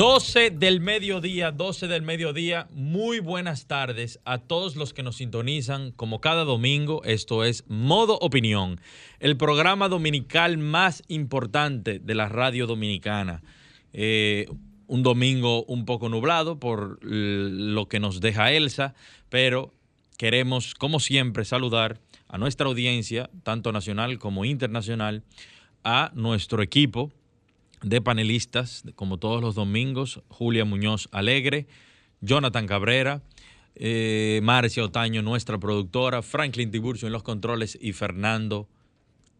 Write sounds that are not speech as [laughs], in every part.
12 del mediodía, 12 del mediodía. Muy buenas tardes a todos los que nos sintonizan como cada domingo. Esto es Modo Opinión, el programa dominical más importante de la radio dominicana. Eh, un domingo un poco nublado por lo que nos deja Elsa, pero queremos, como siempre, saludar a nuestra audiencia, tanto nacional como internacional, a nuestro equipo de panelistas, como todos los domingos, Julia Muñoz Alegre, Jonathan Cabrera, eh, Marcia Otaño, nuestra productora, Franklin Tiburcio en los controles y Fernando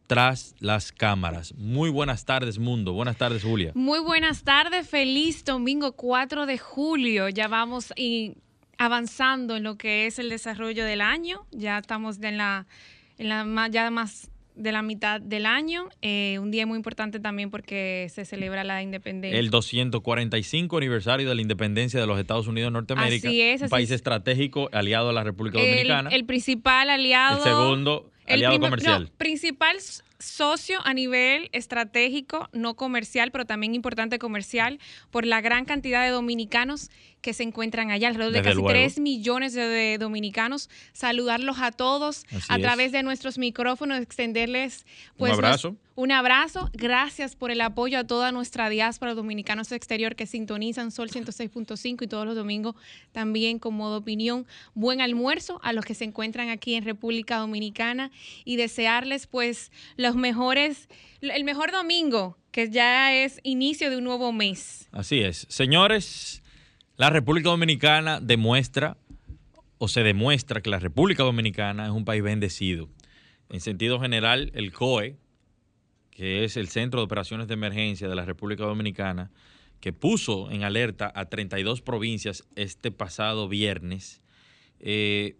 tras las cámaras. Muy buenas tardes, mundo. Buenas tardes, Julia. Muy buenas tardes, feliz domingo 4 de julio. Ya vamos avanzando en lo que es el desarrollo del año. Ya estamos en la, en la ya más de la mitad del año. Eh, un día muy importante también porque se celebra la independencia. El 245 aniversario de la independencia de los Estados Unidos de Norteamérica. Así es. un país estratégico aliado a la República Dominicana. El, principal aliado. El segundo aliado comercial. principal socio a nivel estratégico, no comercial, pero también importante comercial, por la gran cantidad de dominicanos que se encuentran allá, alrededor de casi 3 millones de, dominicanos. Saludarlos a todos a través de nuestros micrófonos, extenderles pues, un abrazo. Un abrazo. Gracias por el apoyo a toda nuestra diáspora dominicanos exterior que sintonizan Sol 106.5 y todos los domingos también con modo opinión. Buen almuerzo a los que se encuentran aquí en República Dominicana y desearles pues los mejores, el mejor domingo, que ya es inicio de un nuevo mes. Así es. Señores, la República Dominicana demuestra o se demuestra que la República Dominicana es un país bendecido. En sentido general, el COE, que es el Centro de Operaciones de Emergencia de la República Dominicana, que puso en alerta a 32 provincias este pasado viernes, eh,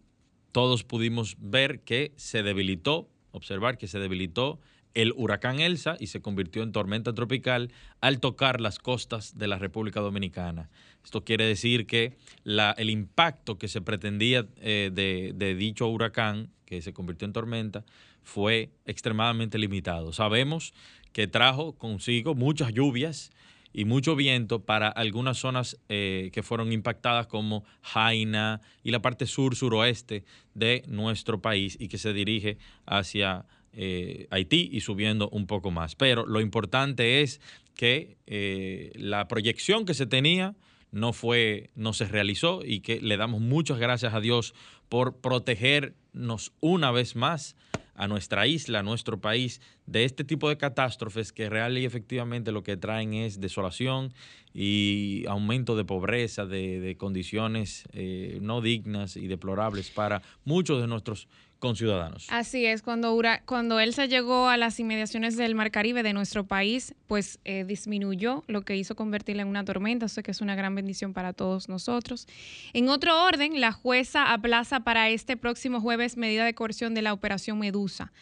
todos pudimos ver que se debilitó, observar que se debilitó el huracán Elsa y se convirtió en tormenta tropical al tocar las costas de la República Dominicana. Esto quiere decir que el impacto que se pretendía eh, de, de dicho huracán, que se convirtió en tormenta, fue extremadamente limitado. Sabemos que trajo consigo muchas lluvias y mucho viento para algunas zonas eh, que fueron impactadas como Jaina y la parte sur-suroeste de nuestro país y que se dirige hacia eh, Haití y subiendo un poco más. Pero lo importante es que eh, la proyección que se tenía no fue, no se realizó y que le damos muchas gracias a Dios por protegernos una vez más a nuestra isla, a nuestro país, de este tipo de catástrofes que real y efectivamente lo que traen es desolación y aumento de pobreza, de, condiciones eh, no dignas y deplorables para muchos de nuestros ciudadanos. Así es, cuando, cuando Elsa llegó a las inmediaciones del Mar Caribe de nuestro país, pues eh, disminuyó, lo que hizo convertirla en una tormenta, eso que es una gran bendición para todos nosotros. En otro orden, la jueza aplaza para este próximo jueves medida de coerción de la operación Medusa.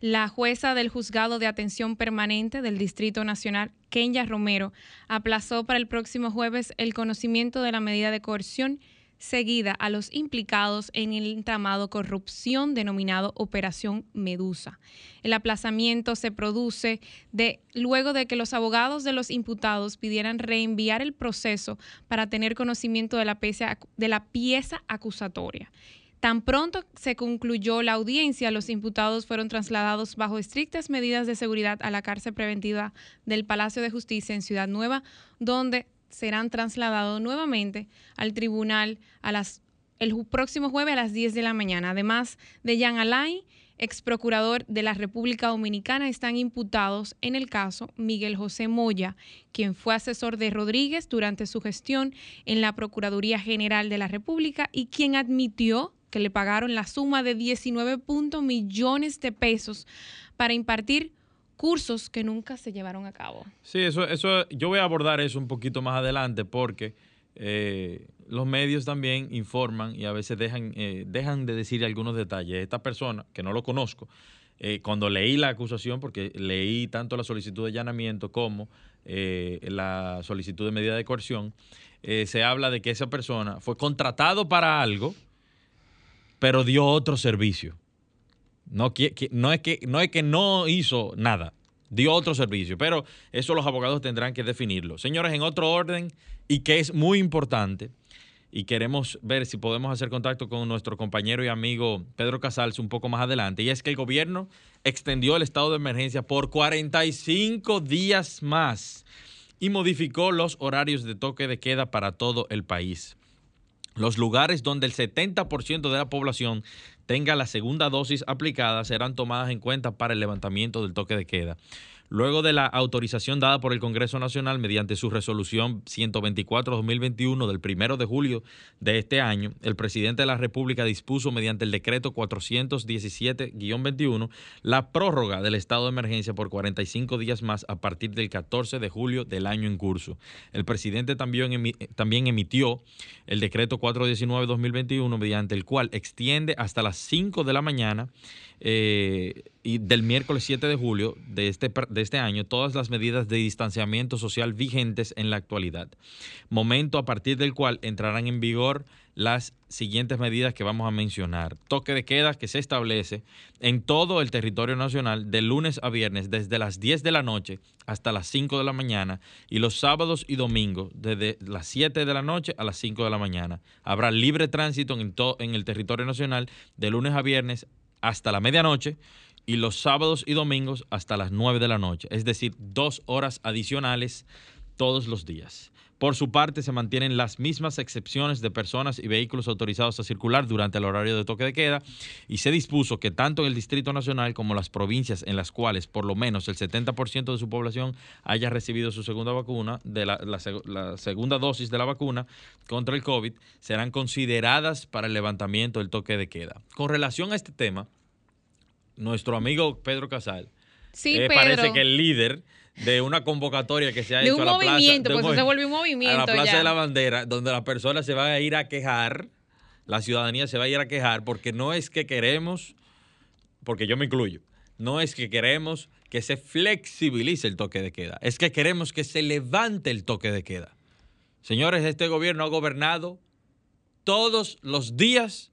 La jueza del juzgado de atención permanente del Distrito Nacional, Kenya Romero, aplazó para el próximo jueves el conocimiento de la medida de coerción seguida a los implicados en el entramado corrupción denominado Operación Medusa. El aplazamiento se produce de, luego de que los abogados de los imputados pidieran reenviar el proceso para tener conocimiento de la, pieza, de la pieza acusatoria. Tan pronto se concluyó la audiencia, los imputados fueron trasladados bajo estrictas medidas de seguridad a la cárcel preventiva del Palacio de Justicia en Ciudad Nueva, donde serán trasladados nuevamente al tribunal a las, el próximo jueves a las 10 de la mañana. Además de Jan Alay, ex procurador de la República Dominicana, están imputados en el caso Miguel José Moya, quien fue asesor de Rodríguez durante su gestión en la Procuraduría General de la República y quien admitió que le pagaron la suma de 19 millones de pesos para impartir cursos que nunca se llevaron a cabo. Sí, eso, eso, yo voy a abordar eso un poquito más adelante porque eh, los medios también informan y a veces dejan, eh, dejan de decir algunos detalles. Esta persona, que no lo conozco, eh, cuando leí la acusación, porque leí tanto la solicitud de allanamiento como la solicitud de medida de coerción, se habla de que esa persona fue contratado para algo, pero dio otro servicio. No, no, es que, no es que no hizo nada, dio otro servicio, pero eso los abogados tendrán que definirlo. Señores, en otro orden, y que es muy importante, y queremos ver si podemos hacer contacto con nuestro compañero y amigo Pedro Casals un poco más adelante, y es que el gobierno extendió el estado de emergencia por 45 días más y modificó los horarios de toque de queda para todo el país. Los lugares donde el 70% de la población tenga la segunda dosis aplicada serán tomadas en cuenta para el levantamiento del toque de queda. Luego de la autorización dada por el Congreso Nacional mediante su resolución 124-2021 del 1 de julio de este año, el presidente de la República dispuso mediante el decreto 417-21 la prórroga del estado de emergencia por 45 días más a partir del 14 de julio del año en curso. El presidente también, también emitió el decreto 419-2021 mediante el cual extiende hasta las 5 de la mañana eh, y del miércoles 7 de julio de este, de este año todas las medidas de distanciamiento social vigentes en la actualidad. Momento a partir del cual entrarán en vigor las siguientes medidas que vamos a mencionar. Toque de queda que se establece en todo el territorio nacional de lunes a viernes desde las 10 de la noche hasta las 5 de la mañana y los sábados y domingos desde las 7 de la noche a las 5 de la mañana. Habrá libre tránsito en, en el territorio nacional de lunes a viernes hasta la medianoche y los sábados y domingos hasta las 9 de la noche, es decir, dos horas adicionales todos los días. Por su parte, se mantienen las mismas excepciones de personas y vehículos autorizados a circular durante el horario de toque de queda y se dispuso que tanto en el Distrito Nacional como las provincias en las cuales por lo menos el 70% de su población haya recibido su segunda vacuna, de la, la segunda dosis de la vacuna contra el COVID, serán consideradas para el levantamiento del toque de queda. Con relación a este tema, nuestro amigo Pedro Casal sí, eh, parece que el líder de una convocatoria que se ha hecho a la plaza, pues se volvió un movimiento a la plaza de la bandera donde las personas se van a ir a quejar la ciudadanía se va a ir a quejar porque no es que queremos porque yo me incluyo no es que queremos que se flexibilice el toque de queda es que queremos que se levante el toque de queda. Señores este gobierno ha gobernado todos los días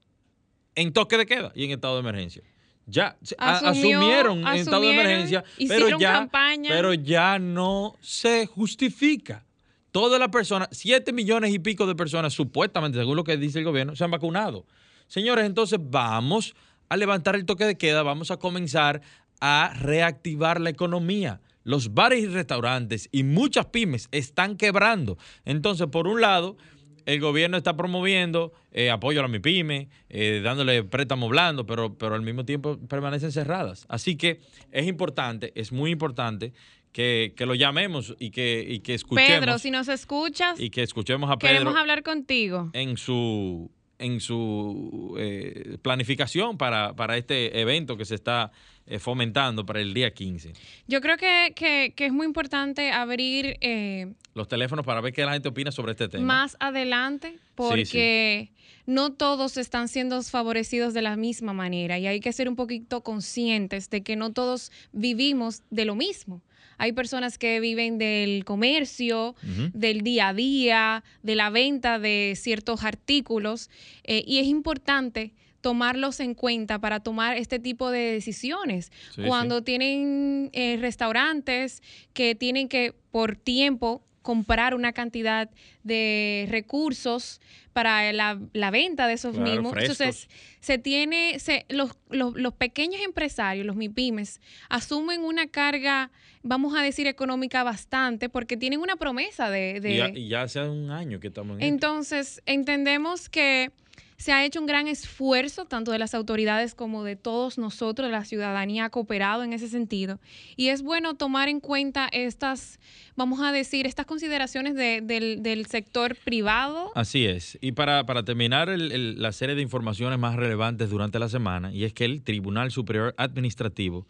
en toque de queda y en estado de emergencia ya asumieron en estado de emergencia, pero ya, pero ya no se justifica. Todas las personas, 7 millones y pico de personas, supuestamente, según lo que dice el gobierno, se han vacunado. Señores, entonces vamos a levantar el toque de queda, vamos a comenzar a reactivar la economía. Los bares y restaurantes y muchas pymes están quebrando. Entonces, por un lado, el gobierno está promoviendo eh, apoyo a la MIPYME, eh, dándole préstamo blando, pero, pero al mismo tiempo permanecen cerradas. Así que es importante, es muy importante que, lo llamemos y que, y que escuchemos. Pedro, si nos escuchas. Y que escuchemos a Pedro. Queremos hablar contigo. En su, en su eh, planificación para, para este evento que se está eh, fomentando para el día 15. Yo creo que, es muy importante abrir... Eh, Los teléfonos para ver qué la gente opina sobre este tema. Más adelante, porque no todos están siendo favorecidos de la misma manera y hay que ser un poquito conscientes de que no todos vivimos de lo mismo. Hay personas que viven del comercio, del día a día, de la venta de ciertos artículos eh, y es importante tomarlos en cuenta para tomar este tipo de decisiones. Cuando tienen eh, restaurantes que tienen que por tiempo comprar una cantidad de recursos para la, venta de esos mismos. Entonces, se tiene, se, los, los, pequeños empresarios, los MIPIMES, asumen una carga, vamos a decir, económica bastante, porque tienen una promesa de... y, ya, hace un año que estamos en Entonces, entendemos que se ha hecho un gran esfuerzo, tanto de las autoridades como de todos nosotros, la ciudadanía ha cooperado en ese sentido. Y es bueno tomar en cuenta estas, vamos a decir, estas consideraciones del, sector privado. Así es. Y para, terminar la serie de informaciones más relevantes durante la semana, y es que el Tribunal Superior Administrativo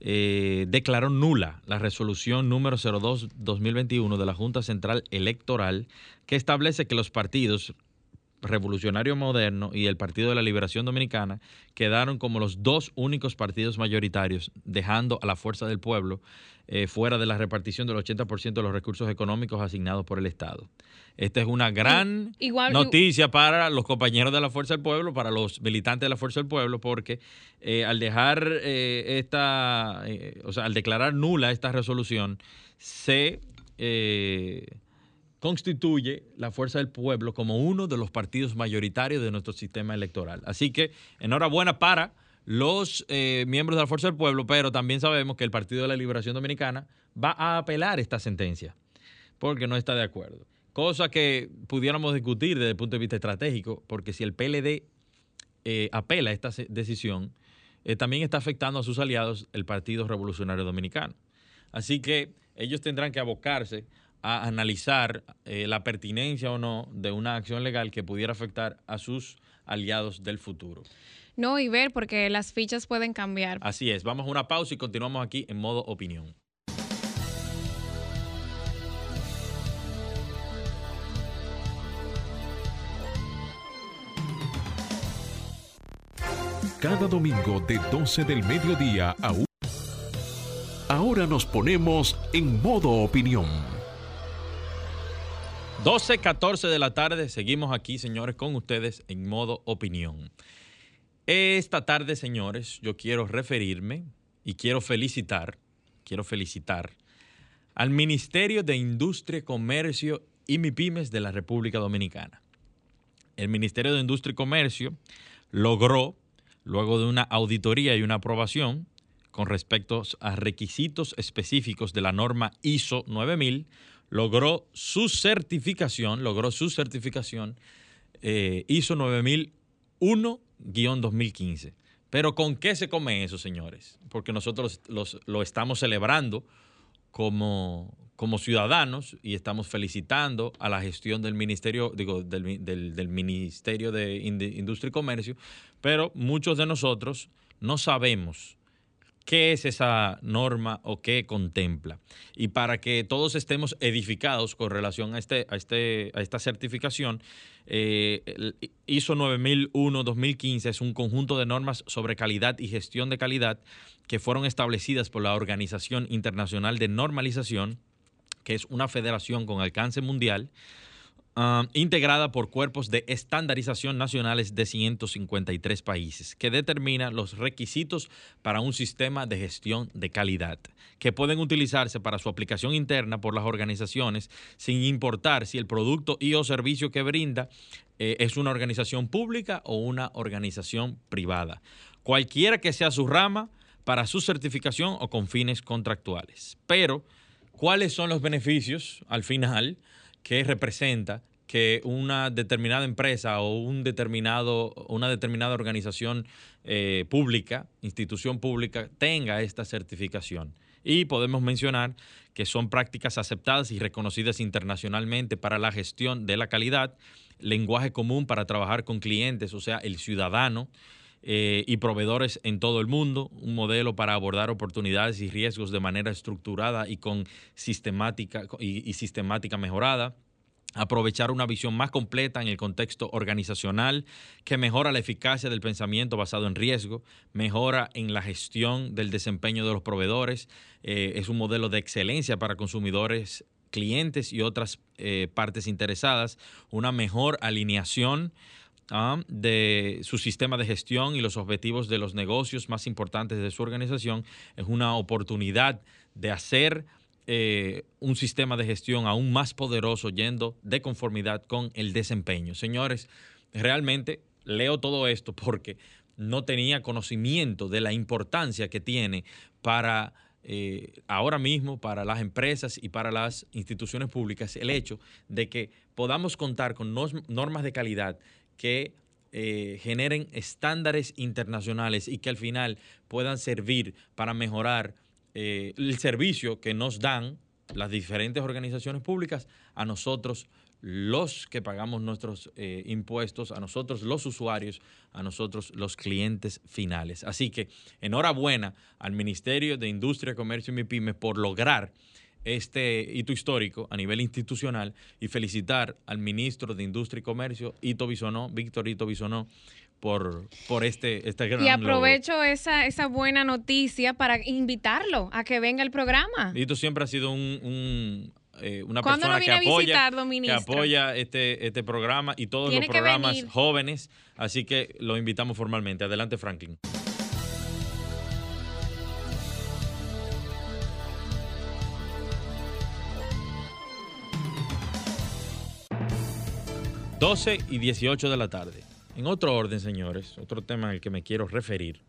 eh, declaró nula la resolución número 02-2021 de la Junta Central Electoral que establece que los partidos Revolucionario Moderno y el Partido de la Liberación Dominicana quedaron como los dos únicos partidos mayoritarios, dejando a la Fuerza del Pueblo eh, fuera de la repartición del 80% de los recursos económicos asignados por el Estado. Esta es una gran noticia para los compañeros de la Fuerza del Pueblo, para los militantes de la Fuerza del Pueblo, porque eh, al dejar eh, esta, o sea, al declarar nula esta resolución, se constituye la Fuerza del Pueblo como uno de los partidos mayoritarios de nuestro sistema electoral. Así que enhorabuena para los eh, miembros de la Fuerza del Pueblo, pero también sabemos que el Partido de la Liberación Dominicana va a apelar esta sentencia porque no está de acuerdo. Cosa que pudiéramos discutir desde el punto de vista estratégico, porque si el PLD eh, apela esta decisión, eh, también está afectando a sus aliados el Partido Revolucionario Dominicano. Así que ellos tendrán que abocarse a analizar eh, la pertinencia o no de una acción legal que pudiera afectar a sus aliados del futuro. No, y ver, porque las fichas pueden cambiar. Así es, vamos a una pausa y continuamos aquí en modo opinión. Cada domingo de 12 del mediodía a 1. Ahora nos ponemos en modo opinión 12, 14 de la tarde, seguimos aquí, señores, con ustedes en modo opinión. Esta tarde, señores, yo quiero referirme y quiero felicitar, quiero felicitar al Ministerio de Industria, Comercio y MIPIMES de la República Dominicana. El Ministerio de Industria y Comercio logró, luego de una auditoría y una aprobación con respecto a requisitos específicos de la norma ISO 9000, logró su certificación, logró su certificación eh, ISO 9001-2015. Pero ¿con qué se come eso, señores? Porque nosotros lo estamos celebrando como, como ciudadanos y estamos felicitando a la gestión del Ministerio, digo, del, del Ministerio de Industria y Comercio, pero muchos de nosotros no sabemos qué es esa norma o qué contempla. Y para que todos estemos edificados con relación a, este, a, este, a esta certificación, eh, ISO 9001-2015 es un conjunto de normas sobre calidad y gestión de calidad que fueron establecidas por la Organización Internacional de Normalización, que es una federación con alcance mundial Um, integrada por cuerpos de estandarización nacionales de 153 países, que determina los requisitos para un sistema de gestión de calidad, que pueden utilizarse para su aplicación interna por las organizaciones sin importar si el producto y o servicio que brinda eh, es una organización pública o una organización privada, cualquiera que sea su rama para su certificación o con fines contractuales. Pero, ¿cuáles son los beneficios al final? Que representa que una determinada empresa o un determinado, una determinada organización eh, pública, institución pública, tenga esta certificación. Y podemos mencionar que son prácticas aceptadas y reconocidas internacionalmente para la gestión de la calidad, lenguaje común para trabajar con clientes, o sea, el ciudadano, eh, y proveedores en todo el mundo, un modelo para abordar oportunidades y riesgos de manera estructurada y con sistemática y, sistemática mejorada. Aprovechar una visión más completa en el contexto organizacional que mejora la eficacia del pensamiento basado en riesgo, mejora en la gestión del desempeño de los proveedores, eh, es un modelo de excelencia para consumidores, clientes y otras eh, partes interesadas, una mejor alineación Ah, de su sistema de gestión y los objetivos de los negocios más importantes de su organización. Es una oportunidad de hacer eh, un sistema de gestión aún más poderoso yendo de conformidad con el desempeño. Señores, realmente leo todo esto porque no tenía conocimiento de la importancia que tiene para eh, ahora mismo para las empresas y para las instituciones públicas el hecho de que podamos contar con normas de calidad que eh, generen estándares internacionales y que al final puedan servir para mejorar eh, el servicio que nos dan las diferentes organizaciones públicas, a nosotros los que pagamos nuestros eh, impuestos, a nosotros los usuarios, a nosotros los clientes finales. Así que enhorabuena al Ministerio de Industria, Comercio y MIPIMES por lograr este hito histórico a nivel institucional y felicitar al ministro de Industria y Comercio, Ito Bisonó, Víctor Ito Bisonó, por, por este, este gran Y aprovecho esa, esa buena noticia para invitarlo a que venga al programa. Ito siempre ha sido un eh, una persona que apoya, que apoya este, este programa y todos los programas jóvenes. Así que lo invitamos formalmente. Adelante, Franklin. ...12 y 18 de la tarde. En otro orden, señores, otro tema al que me quiero referir...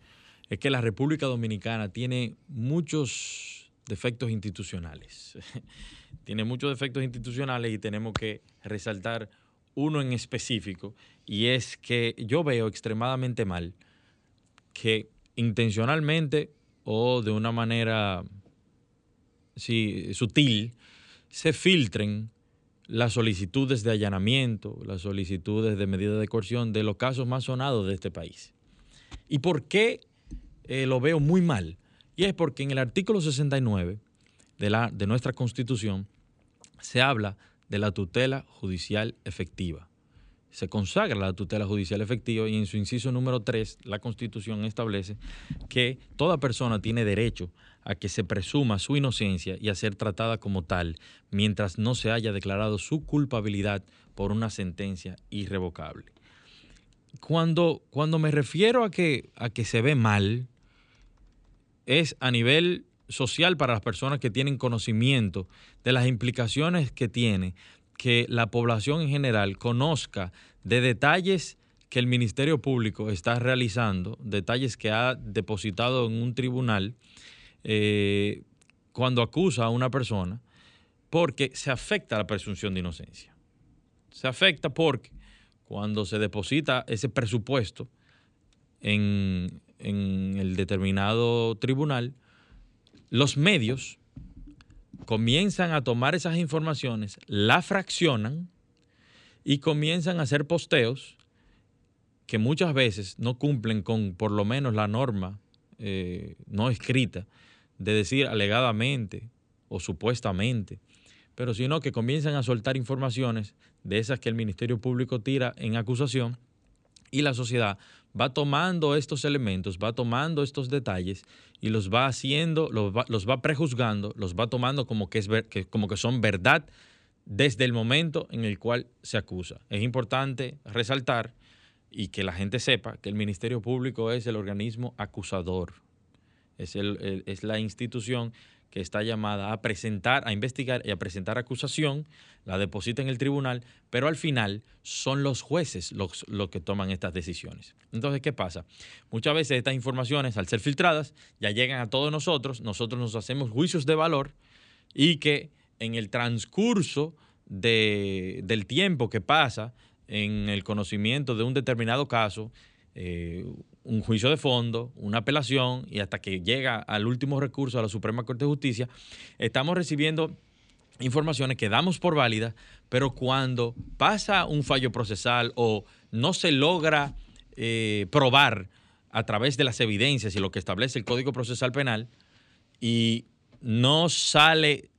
...es que la República Dominicana tiene muchos defectos institucionales. [laughs] tiene muchos defectos institucionales y tenemos que resaltar uno en específico, y es que yo veo extremadamente mal que intencionalmente o de una manera sutil se filtren las solicitudes de allanamiento, las solicitudes de medida de coerción de los casos más sonados de este país. ¿Y por qué eh, lo veo muy mal? Y es porque en el artículo 69 de, la, de nuestra Constitución se habla de la tutela judicial efectiva. Se consagra la tutela judicial efectiva y en su inciso número 3 la Constitución establece que toda persona tiene derecho a que se presuma su inocencia y a ser tratada como tal mientras no se haya declarado su culpabilidad por una sentencia irrevocable. Cuando, cuando me refiero a que, a que se ve mal, es a nivel social para las personas que tienen conocimiento de las implicaciones que tiene que la población en general conozca de detalles que el Ministerio Público está realizando, detalles que ha depositado en un tribunal eh, cuando acusa a una persona, porque se afecta la presunción de inocencia. Se afecta porque cuando se deposita ese presupuesto en, en el determinado tribunal, los medios comienzan a tomar esas informaciones, la fraccionan y comienzan a hacer posteos que muchas veces no cumplen con por lo menos la norma eh, no escrita de decir alegadamente o supuestamente, pero sino que comienzan a soltar informaciones de esas que el Ministerio Público tira en acusación y la sociedad va tomando estos elementos, va tomando estos detalles y los va haciendo, los va, prejuzgando, los va tomando como que, es, como que son verdad desde el momento en el cual se acusa. Es importante resaltar y que la gente sepa que el Ministerio Público es el organismo acusador, es, es la institución que está llamada a presentar, a investigar y a presentar acusación, la deposita en el tribunal, pero al final son los jueces los, que toman estas decisiones. Entonces, ¿qué pasa? Muchas veces estas informaciones, al ser filtradas, ya llegan a todos nosotros, nosotros nos hacemos juicios de valor y que en el transcurso del tiempo que pasa en el conocimiento de un determinado caso, eh, un juicio de fondo, una apelación y hasta que llega al último recurso a la Suprema Corte de Justicia, estamos recibiendo informaciones que damos por válidas, pero cuando pasa un fallo procesal o no se logra eh, probar a través de las evidencias y lo que establece el Código Procesal Penal y no sale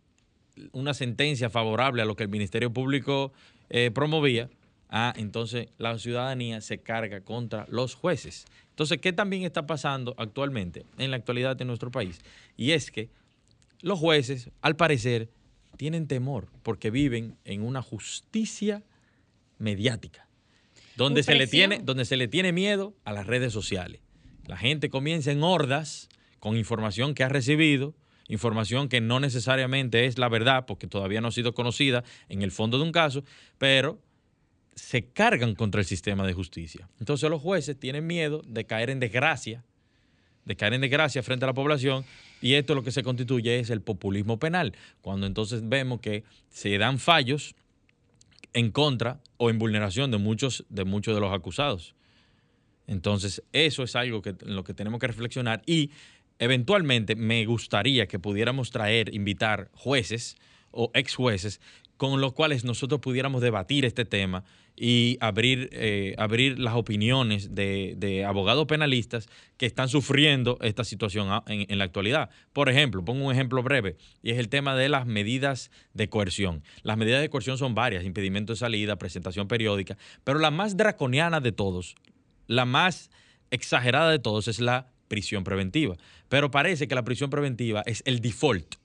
una sentencia favorable a lo que el Ministerio Público eh, promovía, ah, entonces la ciudadanía se carga contra los jueces. Entonces, ¿qué también está pasando actualmente, en la actualidad en nuestro país? Y es que los jueces, al parecer, tienen temor porque viven en una justicia mediática, donde se, le tiene, donde se le tiene miedo a las redes sociales. La gente comienza en hordas con información que ha recibido, información que no necesariamente es la verdad, porque todavía no ha sido conocida en el fondo de un caso, pero se cargan contra el sistema de justicia. Entonces los jueces tienen miedo de caer en desgracia, de caer en desgracia frente a la población, y esto lo que se constituye es el populismo penal, cuando entonces vemos que se dan fallos en contra o en vulneración de muchos de, muchos de los acusados. Entonces, eso es algo que, en lo que tenemos que reflexionar y eventualmente me gustaría que pudiéramos traer, invitar jueces o ex jueces con los cuales nosotros pudiéramos debatir este tema y abrir, eh, abrir las opiniones de, abogados penalistas que están sufriendo esta situación en, la actualidad. Por ejemplo, pongo un ejemplo breve, y es el tema de las medidas de coerción. Las medidas de coerción son varias, impedimento de salida, presentación periódica, pero la más draconiana de todos, la más exagerada de todos es la prisión preventiva. Pero parece que la prisión preventiva es el default.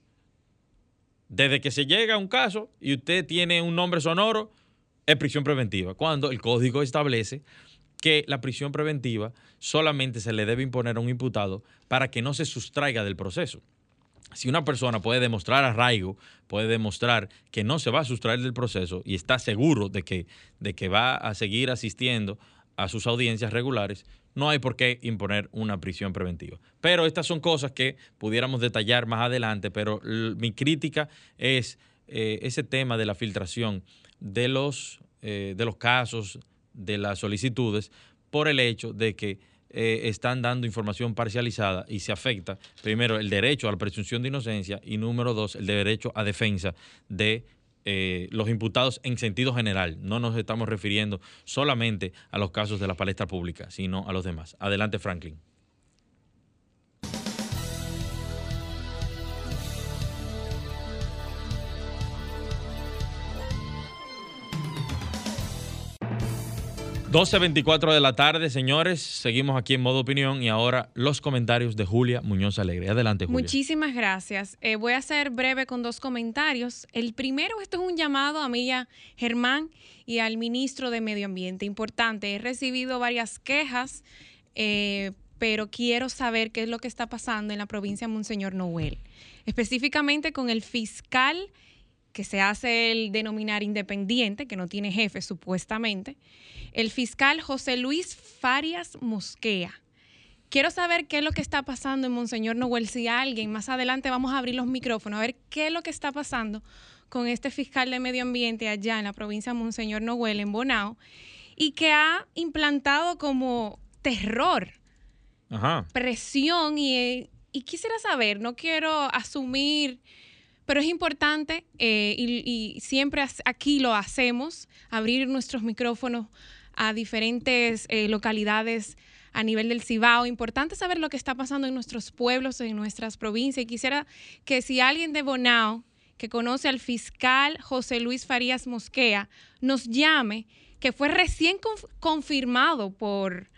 Desde que se llega a un caso y usted tiene un nombre sonoro, es prisión preventiva, cuando el código establece que la prisión preventiva solamente se le debe imponer a un imputado para que no se sustraiga del proceso. Si una persona puede demostrar arraigo, puede demostrar que no se va a sustraer del proceso y está seguro de que, de que va a seguir asistiendo a sus audiencias regulares, no hay por qué imponer una prisión preventiva. Pero estas son cosas que pudiéramos detallar más adelante, pero mi crítica es eh, ese tema de la filtración de los, eh, de los casos, de las solicitudes, por el hecho de que eh, están dando información parcializada y se afecta, primero, el derecho a la presunción de inocencia y número dos, el derecho a defensa de eh, los imputados en sentido general. No nos estamos refiriendo solamente a los casos de la palestra pública, sino a los demás. Adelante, Franklin. 12.24 de la tarde, señores. Seguimos aquí en modo opinión y ahora los comentarios de Julia Muñoz Alegre. Adelante, Julia. Muchísimas gracias. Eh, voy a ser breve con dos comentarios. El primero, esto es un llamado a Milla Germán y al ministro de Medio Ambiente. Importante, he recibido varias quejas, eh, pero quiero saber qué es lo que está pasando en la provincia de Monseñor Noel. Específicamente con el fiscal que se hace el denominar independiente, que no tiene jefe supuestamente, el fiscal José Luis Farias Mosquea. Quiero saber qué es lo que está pasando en Monseñor Noel, si alguien, más adelante vamos a abrir los micrófonos, a ver qué es lo que está pasando con este fiscal de medio ambiente allá en la provincia de Monseñor Noel, en Bonao, y que ha implantado como terror, presión, y, y quisiera saber, no quiero asumir pero es importante eh, y, siempre aquí lo hacemos, abrir nuestros micrófonos a diferentes eh, localidades a nivel del Cibao. Importante saber lo que está pasando en nuestros pueblos, en nuestras provincias. Y quisiera que si alguien de Bonao que conoce al fiscal José Luis Farías Mosquea nos llame, que fue recién confirmado por,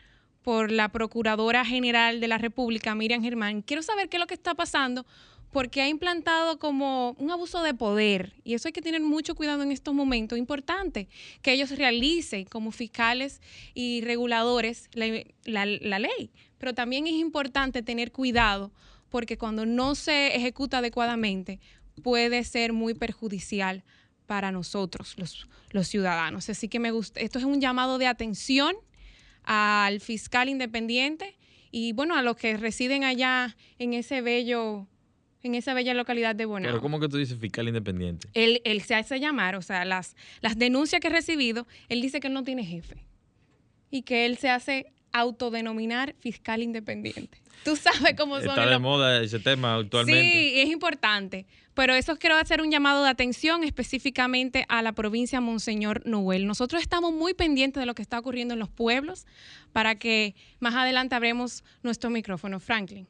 por la Procuradora General de la República, Miriam Germán. Quiero saber qué es lo que está pasando porque ha implantado como un abuso de poder y eso hay que tener mucho cuidado en estos momentos. Importante que ellos realicen como fiscales y reguladores la, ley, pero también es importante tener cuidado porque cuando no se ejecuta adecuadamente puede ser muy perjudicial para nosotros, los, los ciudadanos. Así que me gusta, esto es un llamado de atención al fiscal independiente y bueno, a los que residen allá en ese bello en esa bella localidad de Bonao. Pero ¿cómo que tú dices fiscal independiente? Él, él se hace llamar, o sea, las, las denuncias que he recibido, él dice que no tiene jefe y que él se hace autodenominar fiscal independiente. Tú sabes cómo son. Está de moda ese tema actualmente. Sí, es importante. Pero eso quiero hacer un llamado de atención específicamente a la provincia Monseñor Noel. Nosotros estamos muy pendientes de lo que está ocurriendo en los pueblos para que más adelante abremos nuestro micrófono. Franklin.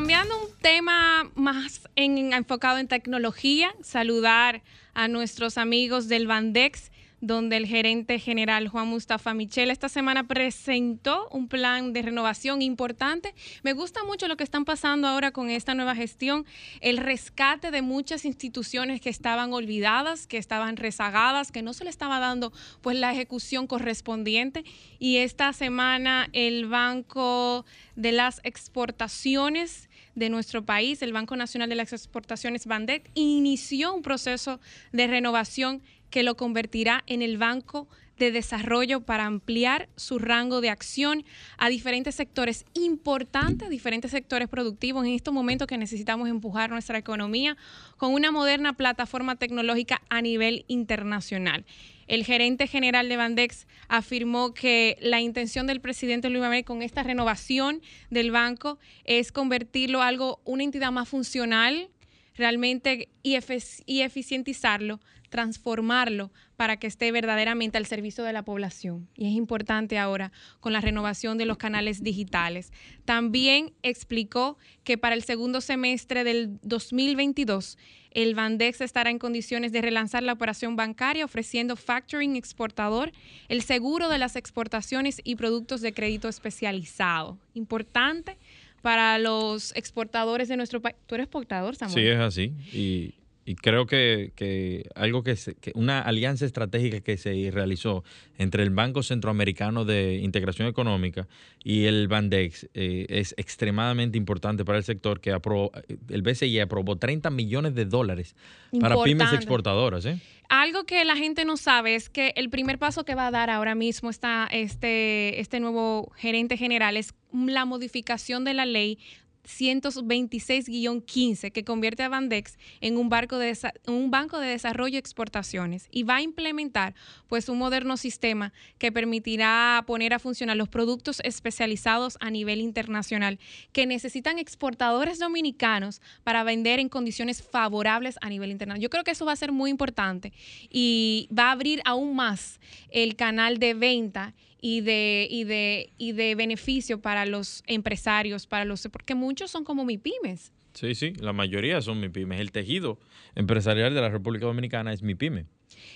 Cambiando un tema más enfocado en tecnología, saludar a nuestros amigos del Bandex donde el gerente general Juan Mustafa Michel esta semana presentó un plan de renovación importante. Me gusta mucho lo que están pasando ahora con esta nueva gestión, el rescate de muchas instituciones que estaban olvidadas, que estaban rezagadas, que no se le estaba dando pues la ejecución correspondiente y esta semana el Banco de las Exportaciones de nuestro país, el Banco Nacional de las Exportaciones, BANDEC, inició un proceso de renovación que lo convertirá en el banco de desarrollo para ampliar su rango de acción a diferentes sectores importantes, diferentes sectores productivos en estos momentos que necesitamos empujar nuestra economía con una moderna plataforma tecnológica a nivel internacional. El gerente general de Bandex afirmó que la intención del presidente Luis Abinader con esta renovación del banco es convertirlo algo, una entidad más funcional realmente y, y eficientizarlo transformarlo para que esté verdaderamente al servicio de la población. Y es importante ahora con la renovación de los canales digitales. También explicó que para el segundo semestre del 2022, el Bandex estará en condiciones de relanzar la operación bancaria ofreciendo factoring exportador, el seguro de las exportaciones y productos de crédito especializado. Importante para los exportadores de nuestro país. ¿Tú eres exportador, Samuel? Sí, es así. Y creo que, algo que, una alianza estratégica que se realizó entre el Banco Centroamericano de Integración Económica y el Bandex eh, es extremadamente importante para el sector que aprobó, el BCI aprobó 30 millones de dólares para pymes exportadoras. ¿eh? Algo que la gente no sabe es que el primer paso que va a dar ahora mismo está este, este nuevo gerente general es la modificación de la ley 126-15 que convierte a Bandex en un, de un banco de desarrollo y exportaciones y va a implementar pues un moderno sistema que permitirá poner a funcionar los productos especializados a nivel internacional que necesitan exportadores dominicanos para vender en condiciones favorables a nivel internacional. Yo creo que eso va a ser muy importante y va a abrir aún más el canal de venta y de, y de, y de beneficio para los empresarios, para los porque muchos son como mi pymes. Sí, sí, la mayoría son mi pymes. El tejido empresarial de la República Dominicana es mi pyme.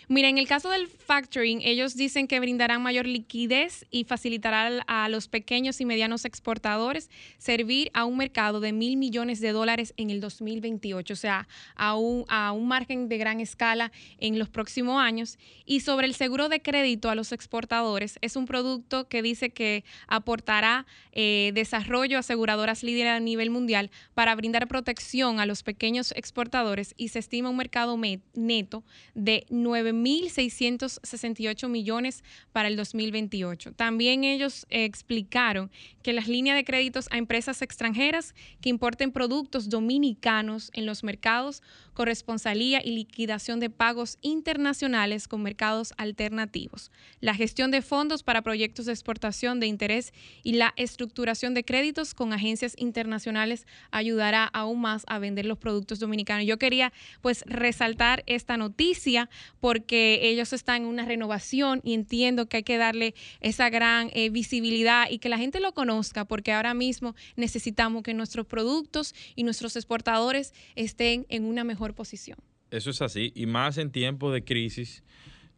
Mira, en el caso del factoring, ellos dicen que brindarán mayor liquidez y facilitarán a los pequeños y medianos exportadores servir a un mercado de mil millones de dólares en el 2028, o sea, a un, a un margen de gran escala en los próximos años. Y sobre el seguro de crédito a los exportadores, es un producto que dice que aportará eh, desarrollo a aseguradoras líderes a nivel mundial para brindar protección a los pequeños exportadores y se estima un mercado neto de 9.668 millones para el 2028. También ellos explicaron que las líneas de créditos a empresas extranjeras que importen productos dominicanos en los mercados, corresponsalía y liquidación de pagos internacionales con mercados alternativos, la gestión de fondos para proyectos de exportación de interés y la estructuración de créditos con agencias internacionales ayudará aún más a vender los productos dominicanos. Yo quería pues resaltar esta noticia porque ellos están en una renovación y entiendo que hay que darle esa gran eh, visibilidad y que la gente lo conozca, porque ahora mismo necesitamos que nuestros productos y nuestros exportadores estén en una mejor posición. Eso es así, y más en tiempos de crisis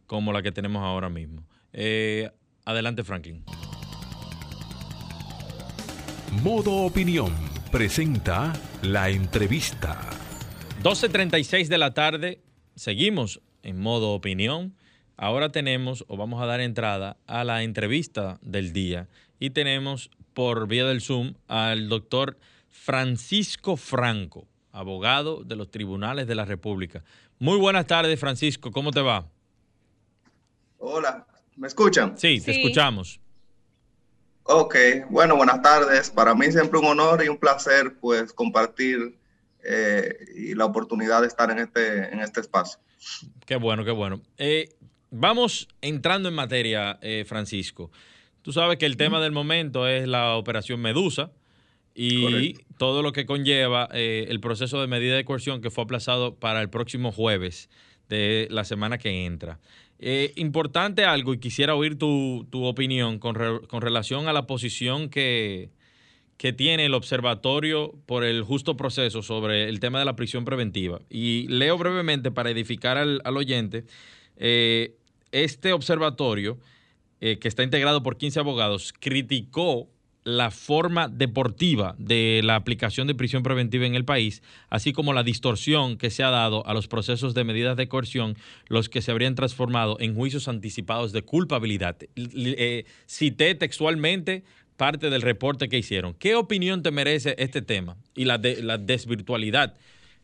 como la que tenemos ahora mismo. Eh, adelante, Franklin. Modo Opinión presenta la entrevista. 12.36 de la tarde, seguimos en modo opinión. Ahora tenemos o vamos a dar entrada a la entrevista del día y tenemos por vía del Zoom al doctor Francisco Franco, abogado de los tribunales de la República. Muy buenas tardes, Francisco, ¿cómo te va? Hola, ¿me escuchan? Sí, te escuchamos. Ok, bueno, buenas tardes. Para mí siempre un honor y un placer pues compartir eh, y la oportunidad de estar en este, en este espacio. Qué bueno, qué bueno. Eh, vamos entrando en materia, eh, Francisco. Tú sabes que el tema del momento es la operación Medusa y todo lo que conlleva el proceso de medida de coerción que fue aplazado para el próximo jueves de la semana que entra. importante algo y quisiera oír tu, opinión con, con relación a la posición que, que tiene el observatorio por el justo proceso sobre el tema de la prisión preventiva. Y leo brevemente para edificar al, oyente, eh, este observatorio, eh, que está integrado por 15 abogados, criticó la forma deportiva de la aplicación de prisión preventiva en el país, así como la distorsión que se ha dado a los procesos de medidas de coerción, los que se habrían transformado en juicios anticipados de culpabilidad. Eh, cité textualmente parte del reporte que hicieron. ¿Qué opinión te merece este tema y la, de, la desvirtualidad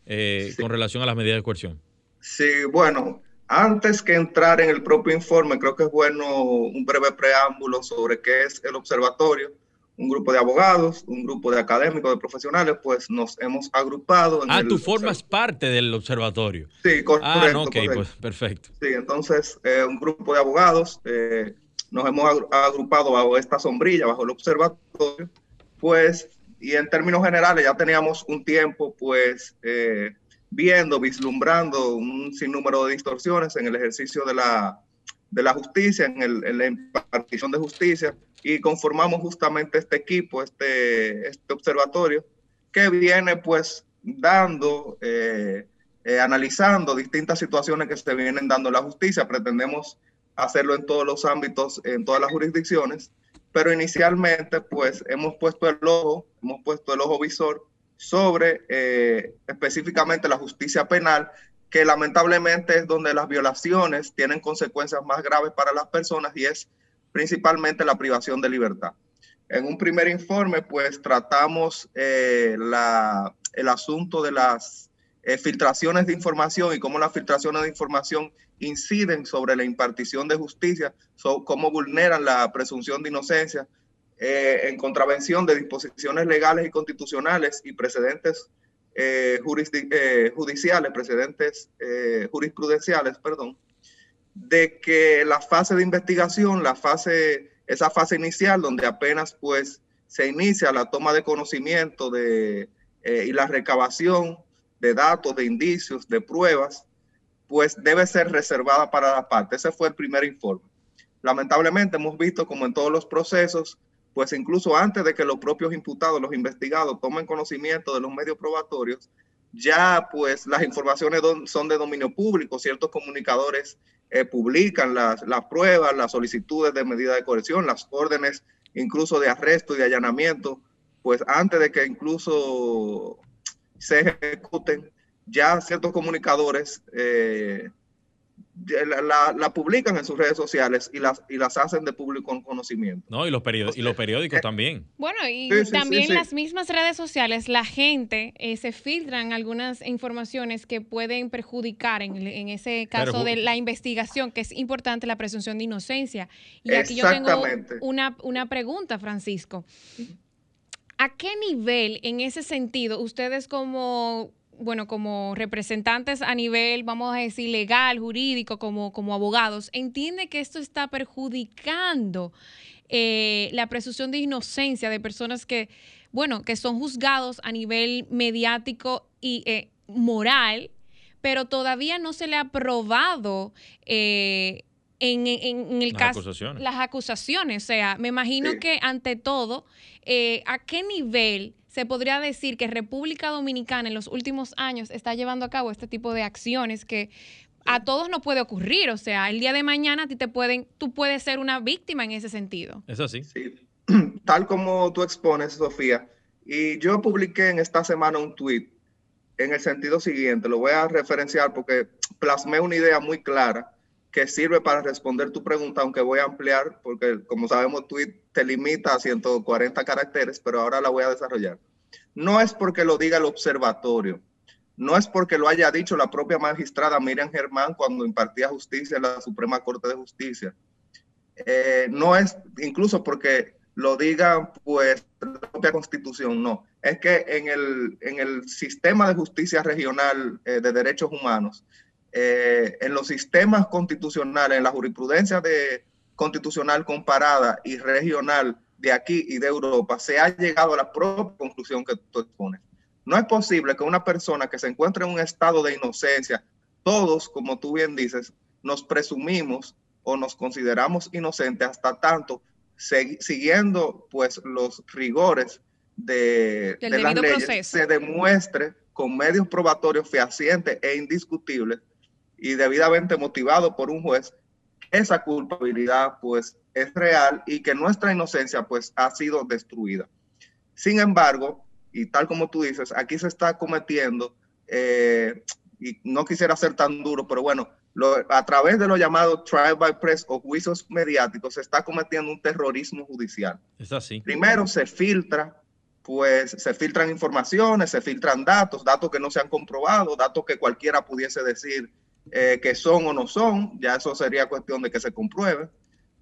eh, con relación a las medidas de coerción? Sí, bueno, Antes que entrar en el propio informe, creo que es bueno un breve preámbulo sobre qué es el observatorio. Un grupo de abogados, un grupo de académicos, de profesionales, pues nos hemos agrupado. En ah, tú formas parte del observatorio. Sí, correcto. Ah, no, ok, pues perfecto. Sí, entonces eh, un grupo de abogados eh, nos hemos agrupado bajo esta sombrilla, bajo el observatorio, pues, y en términos generales ya teníamos un tiempo, pues, eh, viendo, vislumbrando un sinnúmero de distorsiones en el ejercicio de la, de la justicia, en, el, en la impartición de justicia, y conformamos justamente este equipo, este, este observatorio, que viene pues dando, eh, eh, analizando distintas situaciones que se vienen dando en la justicia. Pretendemos hacerlo en todos los ámbitos, en todas las jurisdicciones, pero inicialmente pues hemos puesto el ojo, hemos puesto el ojo visor sobre eh, específicamente la justicia penal, que lamentablemente es donde las violaciones tienen consecuencias más graves para las personas y es principalmente la privación de libertad. En un primer informe, pues tratamos eh, la, el asunto de las eh, filtraciones de información y cómo las filtraciones de información inciden sobre la impartición de justicia, cómo vulneran la presunción de inocencia, eh, en contravención de disposiciones legales y constitucionales y precedentes eh, eh, judiciales, precedentes jurisprudenciales, perdón, de que la fase de investigación, la fase, esa fase inicial donde apenas pues se inicia la toma de conocimiento de, y la recabación de datos, de indicios, de pruebas, pues debe ser reservada para la parte. Ese fue el primer informe. Lamentablemente hemos visto como en todos los procesos pues incluso antes de que los propios imputados, los investigados, tomen conocimiento de los medios probatorios, ya pues las informaciones son de dominio público, ciertos comunicadores eh, publican las, pruebas, las solicitudes de medida de coerción, las órdenes incluso de arresto y de allanamiento, pues antes de que incluso se ejecuten, ya ciertos comunicadores eh, la, publican en sus redes sociales y las, y las hacen de público conocimiento. No, y los, periódicos, y los periódicos también. Bueno, y también en las mismas redes sociales, la gente eh, se filtran algunas informaciones que pueden perjudicar en, en ese caso de la investigación, que es importante la presunción de inocencia. Y aquí yo tengo una, una pregunta, Francisco. ¿A qué nivel, en ese sentido, ustedes como bueno, como representantes a nivel, vamos a decir, legal, jurídico, como, como abogados, entiende que esto está perjudicando eh, la presunción de inocencia de personas que, bueno, que son juzgados a nivel mediático y eh, moral, pero todavía no se le ha probado eh, en, el las caso acusaciones. las acusaciones. O sea, me imagino que ante todo, ¿a qué nivel se podría decir que República Dominicana en los últimos años está llevando a cabo este tipo de acciones que a todos no puede ocurrir. O sea, el día de mañana a ti te pueden, tú puedes ser una víctima en ese sentido. Es así. Sí. [clears throat] Tal como tú expones, Sofía. Y yo publiqué en esta semana un tweet en el sentido siguiente. Lo voy a referenciar porque plasmé una idea muy clara que sirve para responder tu pregunta, aunque voy a ampliar, porque como sabemos, tweet te limita a 140 caracteres, pero ahora la voy a desarrollar. No es porque lo diga el observatorio, no es porque lo haya dicho la propia magistrada Miriam Germán cuando impartía justicia en la Suprema Corte de Justicia. Eh, no es incluso porque lo diga pues la propia constitución, no. Es que en el, en el sistema de justicia regional eh, de derechos humanos eh, en los sistemas constitucionales, en la jurisprudencia de, constitucional comparada y regional de aquí y de Europa, se ha llegado a la propia conclusión que tú expones. No es posible que una persona que se encuentre en un estado de inocencia, todos, como tú bien dices, nos presumimos o nos consideramos inocentes hasta tanto siguiendo pues los rigores de, de las leyes, se demuestre con medios probatorios fehacientes e indiscutibles y debidamente motivado por un juez, esa culpabilidad pues es real y que nuestra inocencia pues ha sido destruida. Sin embargo, y tal como tú dices, aquí se está cometiendo, eh, y no quisiera ser tan duro, pero bueno, a través de lo llamado trial by press o juicios mediáticos, se está cometiendo un terrorismo judicial. Es así. Primero se filtra, pues se filtran informaciones, se filtran datos, datos que no se han comprobado, datos que cualquiera pudiese decir eh, que son o no son, ya eso sería cuestión de que se compruebe.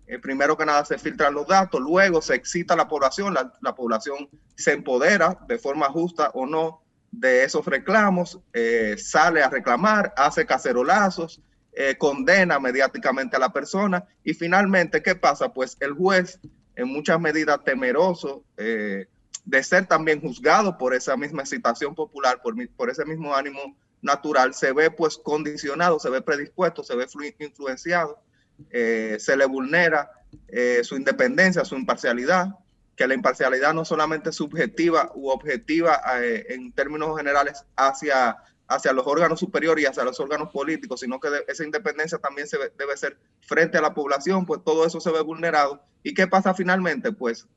Eh, primero que nada se filtran los datos, luego se excita la población, la, la población se empodera de forma justa o no de esos reclamos, eh, sale a reclamar, hace cacerolazos, eh, condena mediáticamente a la persona y finalmente, ¿qué pasa? Pues el juez, en muchas medidas temeroso eh, de ser también juzgado por esa misma excitación popular, por, por ese mismo ánimo natural, se ve pues condicionado, se ve predispuesto, se ve influenciado, se le vulnera su independencia, su imparcialidad que la imparcialidad no solamente es subjetiva u objetiva eh, en términos generales hacia, hacia los órganos superiores y hacia los órganos políticos, sino que esa independencia también se debe ser frente a la población, pues todo eso se ve vulnerado. ¿Y qué pasa finalmente? Pues,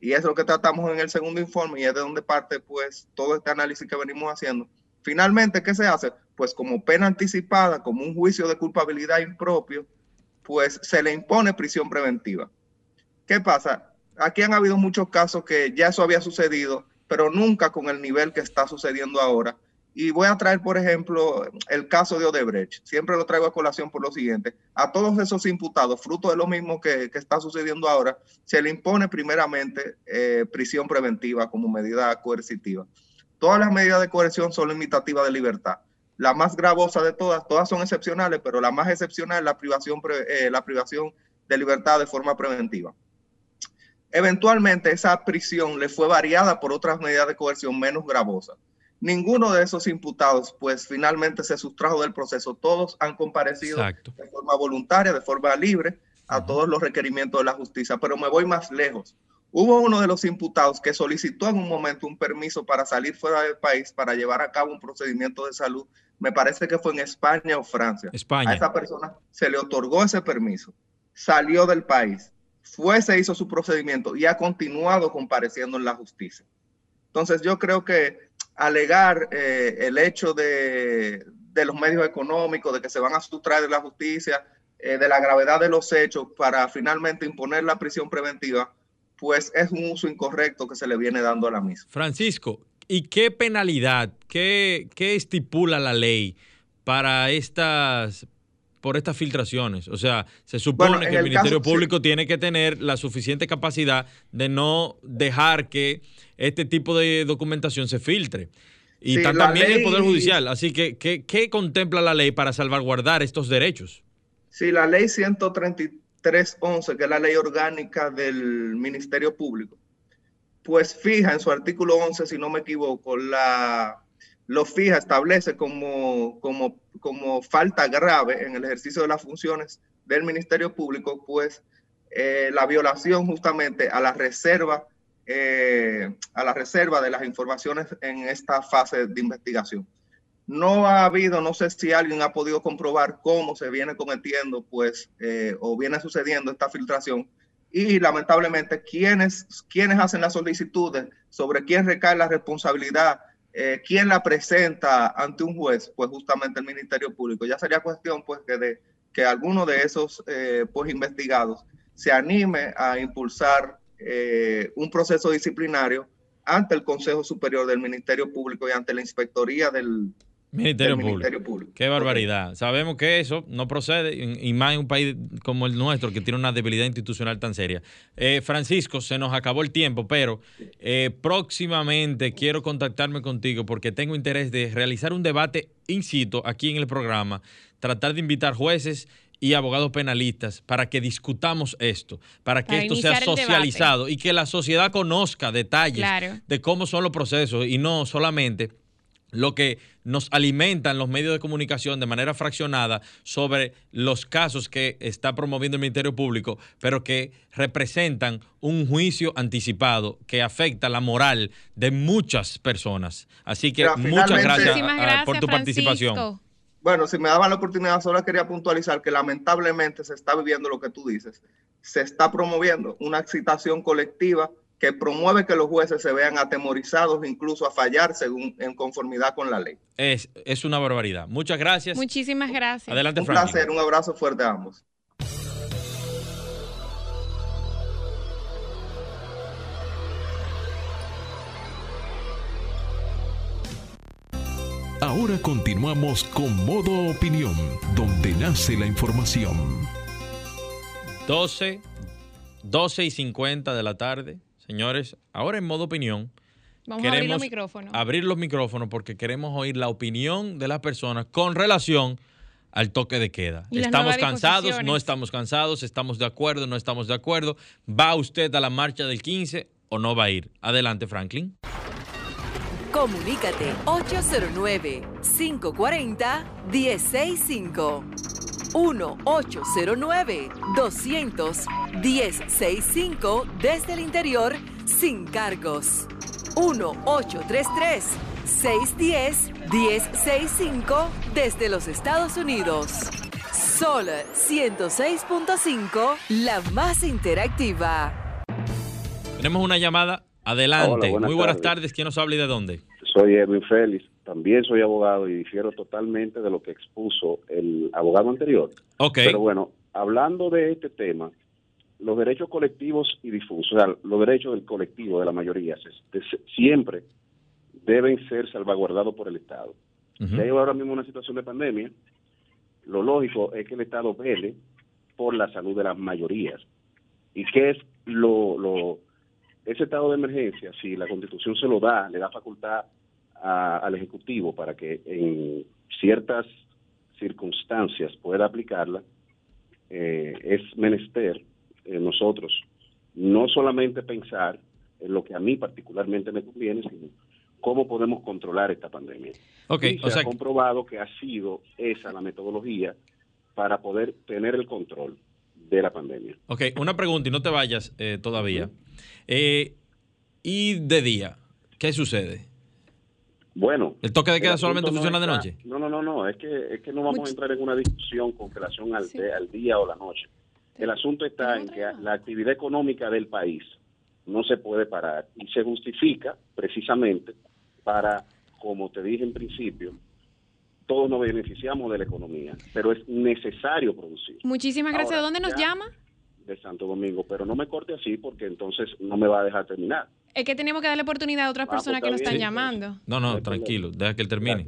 y es lo que tratamos en el segundo informe y es de donde parte pues todo este análisis que venimos haciendo. Finalmente, ¿qué se hace? Pues como pena anticipada, como un juicio de culpabilidad impropio, pues se le impone prisión preventiva. ¿Qué pasa? aquí han habido muchos casos que ya eso había sucedido, pero nunca con el nivel que está sucediendo ahora. Y voy a traer, por ejemplo, el caso de Odebrecht. Siempre lo traigo a colación por lo siguiente. A todos esos imputados, fruto de lo mismo que, está sucediendo ahora, se le impone primeramente eh, prisión preventiva como medida coercitiva. Todas las medidas de coerción son limitativas de libertad. La más gravosa de todas, todas son excepcionales, pero la más excepcional es la privación, eh, la privación de libertad de forma preventiva. Eventualmente esa prisión le fue variada por otras medidas de coerción menos gravosas. Ninguno de esos imputados, pues finalmente se sustrajo del proceso. Todos han comparecido de forma voluntaria, de forma libre, a todos los requerimientos de la justicia. Pero me voy más lejos. Hubo uno de los imputados que solicitó en un momento un permiso para salir fuera del país para llevar a cabo un procedimiento de salud. Me parece que fue en España o Francia. España. A esa persona se le otorgó ese permiso. Salió del país fue, se hizo su procedimiento y ha continuado compareciendo en la justicia. Entonces yo creo que alegar eh, el hecho de, los medios económicos, de que se van a sustraer de la justicia, eh, de la gravedad de los hechos para finalmente imponer la prisión preventiva, pues es un uso incorrecto que se le viene dando a la misma. Francisco, ¿y qué penalidad, qué, qué estipula la ley para estas por estas filtraciones. O sea, se supone que el, Ministerio Público tiene que tener la suficiente capacidad de no dejar que este tipo de documentación se filtre. Y también el Poder Judicial. Así que, ¿qué, contempla la ley para salvaguardar estos derechos? Sí, la ley 133.11, que es la ley orgánica del Ministerio Público, pues fija en su artículo 11, si no me equivoco, la lo fija, establece como, como, como falta grave en el ejercicio de las funciones del Ministerio Público, pues eh, la violación justamente a la reserva, eh, a la reserva de las informaciones en esta fase de investigación. No ha habido, no sé si alguien ha podido comprobar cómo se viene cometiendo, pues, eh, o viene sucediendo esta filtración. Y lamentablemente, quienes, quienes hacen las solicitudes, sobre quién recae la responsabilidad eh, ¿quién la presenta ante un juez? Pues justamente el Ministerio Público. Ya sería cuestión pues que, de, que alguno de esos eh, pues investigados se anime a impulsar eh, un proceso disciplinario ante el Consejo Superior del Ministerio Público y ante la Inspectoría del, Ministerio, Público. Qué barbaridad. Sabemos que eso no procede, y más en un país como el nuestro, que tiene una debilidad institucional tan seria. Eh, Francisco, se nos acabó el tiempo, pero eh, próximamente quiero contactarme contigo porque tengo interés de realizar un debate in situ aquí en el programa, tratar de invitar jueces y abogados penalistas para que discutamos esto, para que esto sea socializado y que la sociedad conozca detalles de cómo son los procesos y no solamente lo que nos alimentan los medios de comunicación de manera fraccionada sobre los casos que está promoviendo el Ministerio Público, pero que representan un juicio anticipado que afecta la moral de muchas personas. Así que muchas gracias, por tu participación. Bueno, si me daban la oportunidad, solo quería puntualizar que lamentablemente se está viviendo lo que tú dices. Se está promoviendo una excitación colectiva que promueve que los jueces se vean atemorizados incluso a fallar según en conformidad con la ley. Es, es una barbaridad. Muchas gracias. Muchísimas gracias. Adelante, Un placer, un abrazo fuerte a ambos. Ahora continuamos con Modo Opinión, donde nace la información. 12, 12 y 50 de la tarde. Señores, ahora en modo opinión. Vamos a abrir los micrófonos. Abrir los micrófonos porque queremos oír la opinión de las personas con relación al toque de queda. Estamos cansados, no estamos cansados, estamos de acuerdo, no estamos de acuerdo. ¿Va usted a la marcha del 15 o no va a ir? Adelante, Franklin. Comunícate 809-540-1065. 1-809-200-1065 desde el interior sin cargos. 1-833-610-1065 desde los Estados Unidos. Sol 106.5, la más interactiva. Tenemos una llamada. Adelante. Hola, buenas Muy buenas tardes. tardes. ¿Quién nos habla y de dónde? Soy Edwin Félix, también soy abogado y difiero totalmente de lo que expuso el abogado anterior. Ok. Pero bueno, hablando de este tema, los derechos colectivos y difusos, o sea, los derechos del colectivo, de la mayoría, se- se- siempre deben ser salvaguardados por el Estado. Ya hay ahora mismo una situación de pandemia, lo lógico es que el Estado vele por la salud de las mayorías. ¿Y qué es lo, lo ese estado de emergencia? Si la Constitución se lo da, le da facultad a- al Ejecutivo para que en ciertas circunstancias pueda aplicarla, eh, es menester eh, nosotros no solamente pensar en lo que a mí particularmente me conviene, sino cómo podemos controlar esta pandemia. Ok, Y se o sea, ha comprobado que ha sido esa la metodología para poder tener el control de la pandemia. ok, una pregunta y no te vayas eh, todavía. Eh, ¿Y de día? ¿Qué sucede? Bueno, ¿El toque de queda solamente funciona de está- noche? No, no, no, no, es que, es que no vamos a entrar en una discusión con relación al, Sí. de- al día o la noche. El asunto está en que la actividad económica del país no se puede parar y se justifica precisamente para, como te dije en principio, todos nos beneficiamos de la economía, pero es necesario producir. Muchísimas gracias. Ahora, ¿De dónde nos llama? de Santo Domingo, pero no me corte así porque entonces no me va a dejar terminar. Es que tenemos que darle oportunidad a otras Ah, pues personas que nos están llamando. No, No tranquilo, deja que él termine.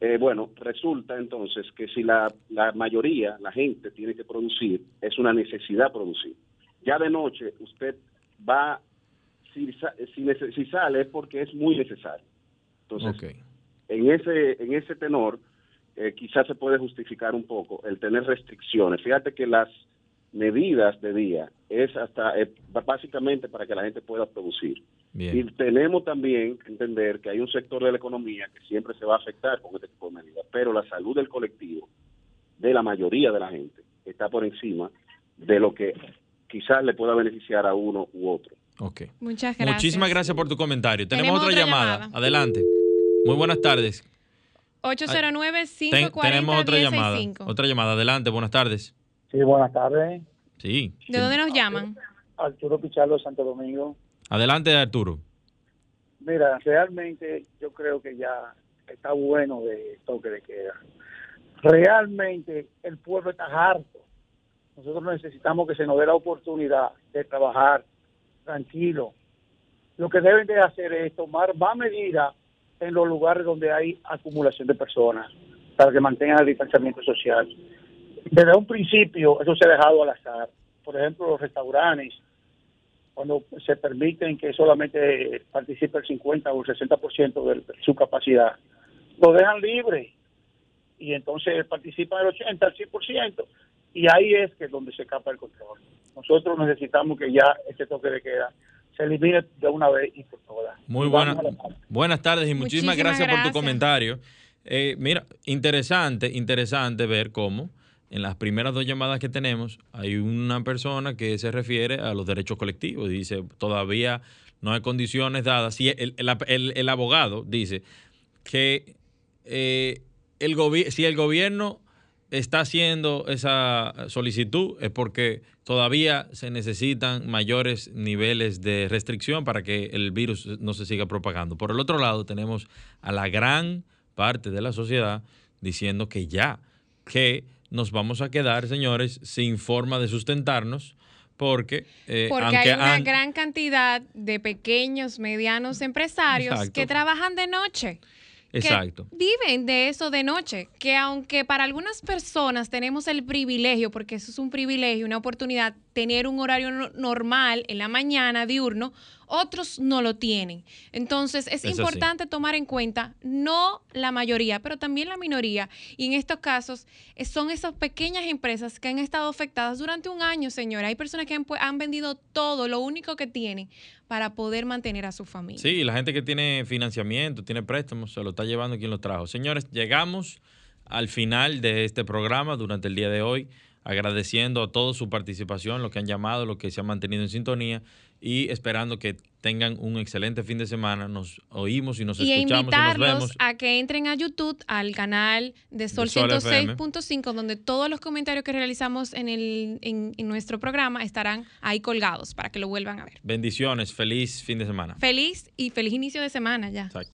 Eh, bueno, resulta entonces que si la, la mayoría, la gente tiene que producir, es una necesidad producir. Ya de noche usted va, si, si, si sale es porque es muy necesario. Entonces, en ese en ese tenor eh, quizás se puede justificar un poco el tener restricciones. Fíjate que las medidas de día es hasta eh, básicamente para que la gente pueda producir. Bien. Y tenemos también que entender que hay un sector de la economía que siempre se va a afectar con este tipo de medidas, pero la salud del colectivo, de la mayoría de la gente, está por encima de lo que quizás le pueda beneficiar a uno u otro. Ok. Muchas gracias. Muchísimas gracias por tu comentario. Tenemos, Tenemos otra, otra llamada. llamada. Adelante. Muy buenas tardes. 809 Ten- tenemos otra llamada. 540 Otra llamada. Adelante, buenas tardes. Sí, buenas tardes. Sí. ¿De dónde nos llaman? Arturo Pichardo, Santo Domingo. Adelante, Arturo. Mira, realmente yo creo que ya está bueno de toque de queda. Realmente el pueblo está harto. Nosotros necesitamos que se nos dé la oportunidad de trabajar tranquilo. Lo que deben de hacer es tomar más medidas en los lugares donde hay acumulación de personas para que mantengan el distanciamiento social. Desde un principio eso se ha dejado al azar. Por ejemplo, los restaurantes, cuando se permiten que solamente participe el 50 o el 60% de su capacidad, lo dejan libre y entonces participa el 80, el 100%, y ahí es que es donde se escapa el control. Nosotros necesitamos que ya este toque de queda se elimine de una vez y por todas. Muy buena, buenas tardes y muchísimas, Muchísimas gracias, por tu gracias. comentario. Eh, mira, interesante, interesante ver cómo en las primeras dos llamadas que tenemos hay una persona que se refiere a los derechos colectivos. Dice, todavía no hay condiciones dadas. Y el, el- abogado dice que eh, el si el gobierno está haciendo esa solicitud es porque todavía se necesitan mayores niveles de restricción para que el virus no se siga propagando. Por el otro lado, tenemos a la gran parte de la sociedad diciendo que ya, que nos vamos a quedar, señores, sin forma de sustentarnos porque, eh, Porque aunque hay una han- gran cantidad de pequeños, medianos empresarios Exacto. que trabajan de noche. Exacto. que viven de eso de noche, que aunque para algunas personas tenemos el privilegio, porque eso es un privilegio, una oportunidad, tener un horario no- normal en la mañana, diurno, otros no lo tienen. Entonces es Eso sí. importante tomar en cuenta no la mayoría, pero también la minoría. Y en estos casos eh, son esas pequeñas empresas que han estado afectadas durante un año, señora. Hay personas que han, han vendido todo, lo único que tienen, para poder mantener a su familia. Sí, la gente que tiene financiamiento, tiene préstamos, se lo está llevando quien lo trajo. Señores, llegamos al final de este programa durante el día de hoy, agradeciendo a todos su participación, los que han llamado, los que se han mantenido en sintonía y esperando que tengan un excelente fin de semana. Nos oímos y nos y escuchamos y nos invitarlos vemos. a que entren a YouTube, al canal de Sol, Sol FM. 106.5, donde todos los comentarios que realizamos en, el, en, en nuestro programa estarán ahí colgados para que lo vuelvan a ver. Bendiciones, feliz fin de semana. Feliz y feliz inicio de semana ya. Exacto.